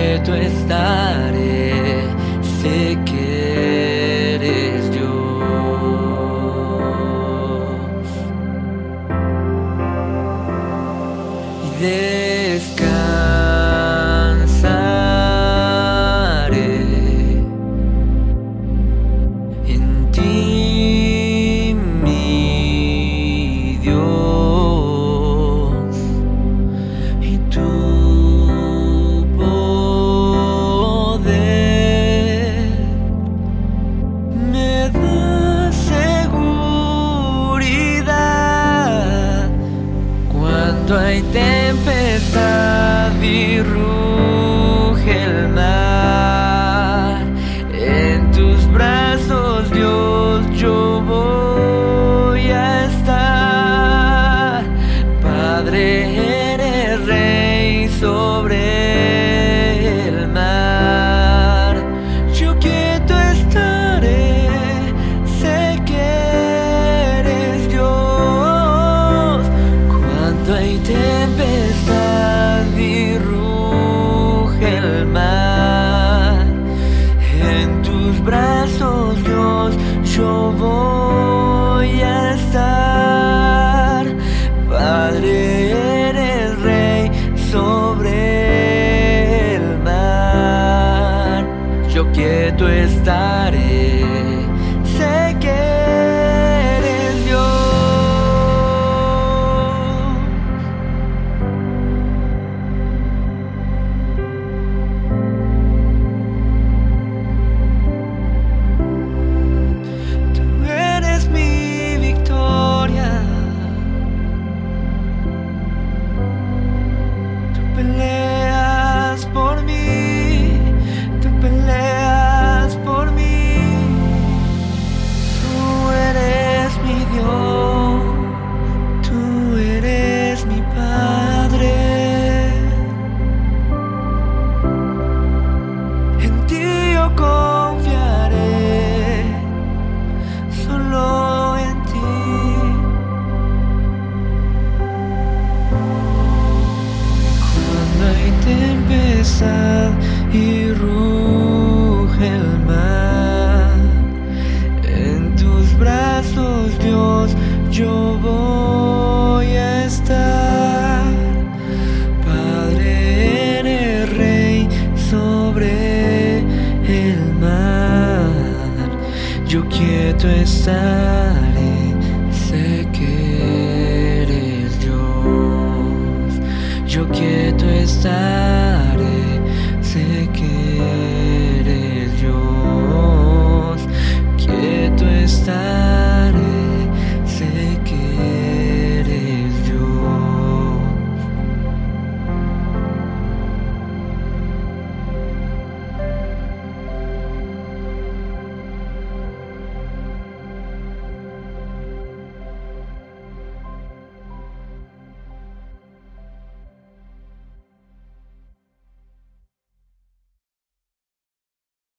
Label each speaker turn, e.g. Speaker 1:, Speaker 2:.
Speaker 1: quieto estaré, sé que eres Dios. Y descansaré hay tempestad y ruge el mar. En tus brazos, Dios, yo voy a estar. Padre, Yo quieto estaré, sé que y ruge el mar, en tus brazos, Dios, yo voy a estar. Padre, eres rey sobre el mar. Yo quieto estaré, sé que eres Dios. Yo quieto estaré.